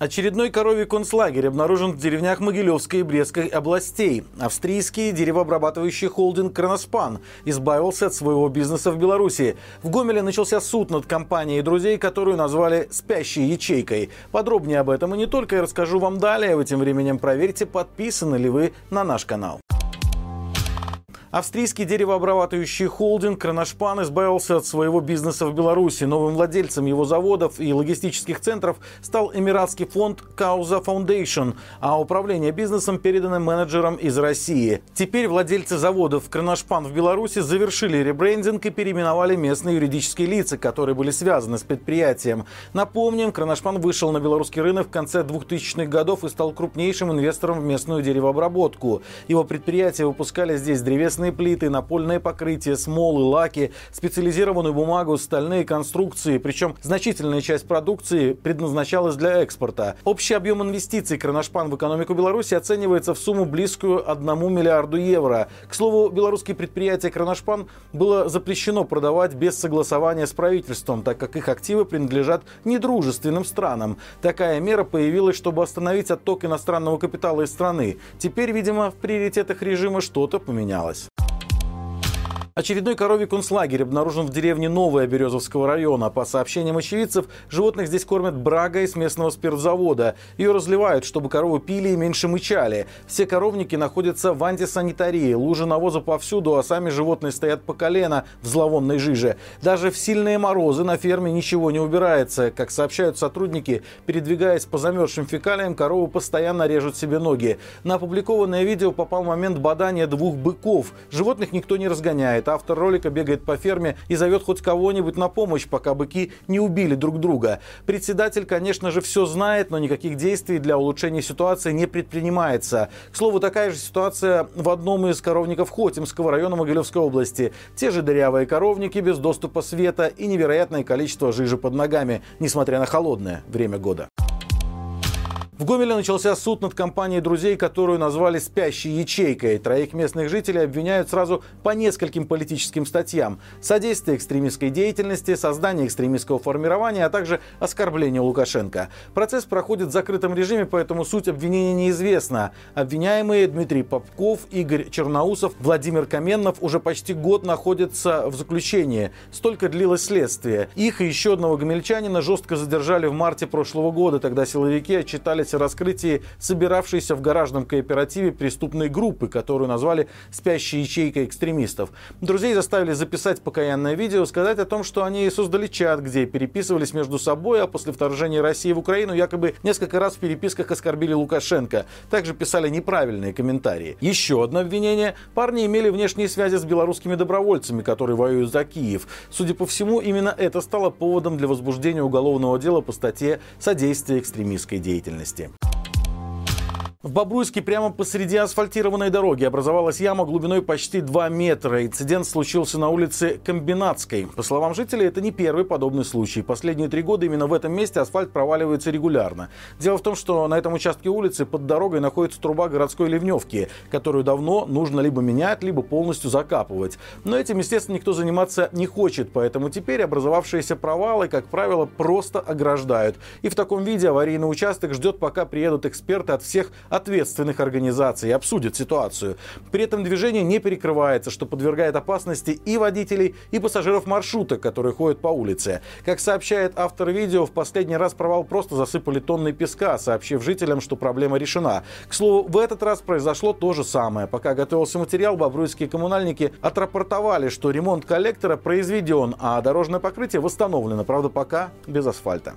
Очередной коровий концлагерь обнаружен в деревнях Могилевской и Брестской областей. Австрийский деревообрабатывающий холдинг «Кроноспан» избавился от своего бизнеса в Беларуси. В Гомеле начался суд над компанией друзей, которую назвали «спящей ячейкой». Подробнее об этом и не только я расскажу вам далее. Вы тем временем проверьте, подписаны ли вы на наш канал. Австрийский деревообрабатывающий холдинг «Кроношпан» избавился от своего бизнеса в Беларуси. Новым владельцем его заводов и логистических центров стал эмиратский фонд «Кауза Foundation», а управление бизнесом передано менеджерам из России. Теперь владельцы заводов «Кроношпан» в Беларуси завершили ребрендинг и переименовали местные юридические лица, которые были связаны с предприятием. Напомним, «Кроношпан» вышел на белорусский рынок в конце 2000-х годов и стал крупнейшим инвестором в местную деревообработку. Его предприятия выпускали здесь древесные железные плиты, напольное покрытие, смолы, лаки, специализированную бумагу, стальные конструкции. Причем значительная часть продукции предназначалась для экспорта. Общий объем инвестиций Кроношпан в экономику Беларуси оценивается в сумму близкую 1 миллиарду евро. К слову, белорусские предприятия Кроношпан было запрещено продавать без согласования с правительством, так как их активы принадлежат недружественным странам. Такая мера появилась, чтобы остановить отток иностранного капитала из страны. Теперь, видимо, в приоритетах режима что-то поменялось. Очередной коровий концлагерь обнаружен в деревне Новая Березовского района. По сообщениям очевидцев, животных здесь кормят брагой с местного спиртзавода. Ее разливают, чтобы коровы пили и меньше мычали. Все коровники находятся в антисанитарии. Лужи навоза повсюду, а сами животные стоят по колено в зловонной жиже. Даже в сильные морозы на ферме ничего не убирается. Как сообщают сотрудники, передвигаясь по замерзшим фекалиям, коровы постоянно режут себе ноги. На опубликованное видео попал момент бадания двух быков. Животных никто не разгоняет бывает. Автор ролика бегает по ферме и зовет хоть кого-нибудь на помощь, пока быки не убили друг друга. Председатель, конечно же, все знает, но никаких действий для улучшения ситуации не предпринимается. К слову, такая же ситуация в одном из коровников Хотимского района Могилевской области. Те же дырявые коровники без доступа света и невероятное количество жижи под ногами, несмотря на холодное время года. В Гомеле начался суд над компанией друзей, которую назвали «спящей ячейкой». Троих местных жителей обвиняют сразу по нескольким политическим статьям. Содействие экстремистской деятельности, создание экстремистского формирования, а также оскорбление Лукашенко. Процесс проходит в закрытом режиме, поэтому суть обвинения неизвестна. Обвиняемые Дмитрий Попков, Игорь Черноусов, Владимир Каменнов уже почти год находятся в заключении. Столько длилось следствие. Их и еще одного гомельчанина жестко задержали в марте прошлого года. Тогда силовики отчитали сообщалось о раскрытии собиравшейся в гаражном кооперативе преступной группы, которую назвали «спящей ячейкой экстремистов». Друзей заставили записать покаянное видео, сказать о том, что они создали чат, где переписывались между собой, а после вторжения России в Украину якобы несколько раз в переписках оскорбили Лукашенко. Также писали неправильные комментарии. Еще одно обвинение. Парни имели внешние связи с белорусскими добровольцами, которые воюют за Киев. Судя по всему, именно это стало поводом для возбуждения уголовного дела по статье «Содействие экстремистской деятельности» области. В Бобруйске прямо посреди асфальтированной дороги образовалась яма глубиной почти 2 метра. Инцидент случился на улице Комбинатской. По словам жителей, это не первый подобный случай. Последние три года именно в этом месте асфальт проваливается регулярно. Дело в том, что на этом участке улицы под дорогой находится труба городской ливневки, которую давно нужно либо менять, либо полностью закапывать. Но этим, естественно, никто заниматься не хочет, поэтому теперь образовавшиеся провалы, как правило, просто ограждают. И в таком виде аварийный участок ждет, пока приедут эксперты от всех ответственных организаций и обсудит ситуацию. При этом движение не перекрывается, что подвергает опасности и водителей, и пассажиров маршрута, которые ходят по улице. Как сообщает автор видео, в последний раз провал просто засыпали тонны песка, сообщив жителям, что проблема решена. К слову, в этот раз произошло то же самое. Пока готовился материал, бобруйские коммунальники отрапортовали, что ремонт коллектора произведен, а дорожное покрытие восстановлено, правда пока без асфальта.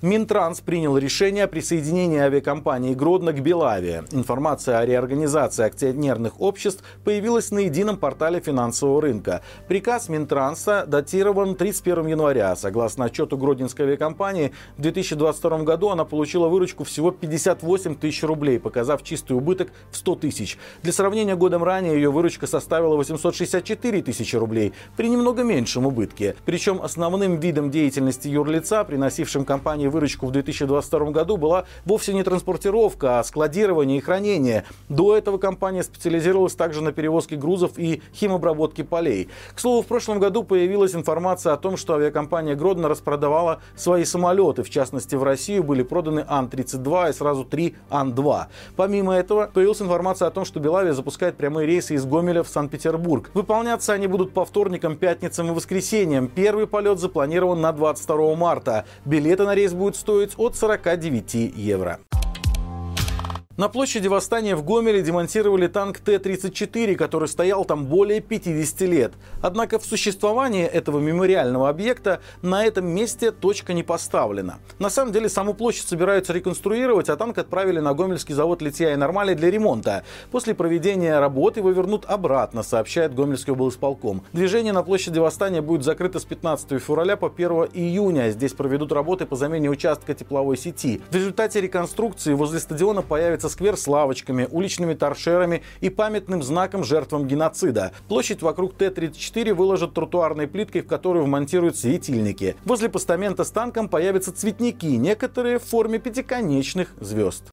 Минтранс принял решение о присоединении авиакомпании «Гродно» к Белаве. Информация о реорганизации акционерных обществ появилась на едином портале финансового рынка. Приказ Минтранса датирован 31 января. Согласно отчету Гродненской авиакомпании, в 2022 году она получила выручку всего 58 тысяч рублей, показав чистый убыток в 100 тысяч. Для сравнения, годом ранее ее выручка составила 864 тысячи рублей при немного меньшем убытке. Причем основным видом деятельности юрлица, приносившим компании и выручку в 2022 году была вовсе не транспортировка, а складирование и хранение. До этого компания специализировалась также на перевозке грузов и химобработке полей. К слову, в прошлом году появилась информация о том, что авиакомпания Гродно распродавала свои самолеты. В частности, в Россию были проданы Ан-32 и сразу три Ан-2. Помимо этого, появилась информация о том, что Белавия запускает прямые рейсы из Гомеля в Санкт-Петербург. Выполняться они будут по вторникам, пятницам и воскресеньям. Первый полет запланирован на 22 марта. Билеты на рейс будут стоить от 49 евро. На площади Восстания в Гомеле демонтировали танк Т-34, который стоял там более 50 лет. Однако в существовании этого мемориального объекта на этом месте точка не поставлена. На самом деле саму площадь собираются реконструировать, а танк отправили на гомельский завод «Литья и Нормали» для ремонта. После проведения работ его вернут обратно, сообщает Гомельский облсполком. Движение на площади Восстания будет закрыто с 15 февраля по 1 июня. Здесь проведут работы по замене участка тепловой сети. В результате реконструкции возле стадиона появится появится сквер с лавочками, уличными торшерами и памятным знаком жертвам геноцида. Площадь вокруг Т-34 выложат тротуарной плиткой, в которую вмонтируют светильники. Возле постамента с танком появятся цветники, некоторые в форме пятиконечных звезд.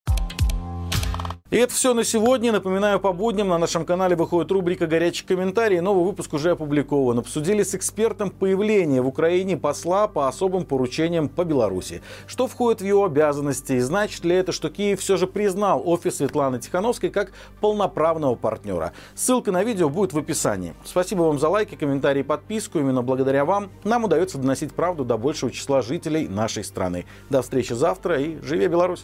И это все на сегодня. Напоминаю, по будням на нашем канале выходит рубрика «Горячие комментарии». Новый выпуск уже опубликован. Обсудили с экспертом появление в Украине посла по особым поручениям по Беларуси. Что входит в его обязанности и значит ли это, что Киев все же признал офис Светланы Тихановской как полноправного партнера. Ссылка на видео будет в описании. Спасибо вам за лайки, комментарии подписку. Именно благодаря вам нам удается доносить правду до большего числа жителей нашей страны. До встречи завтра и живи Беларусь!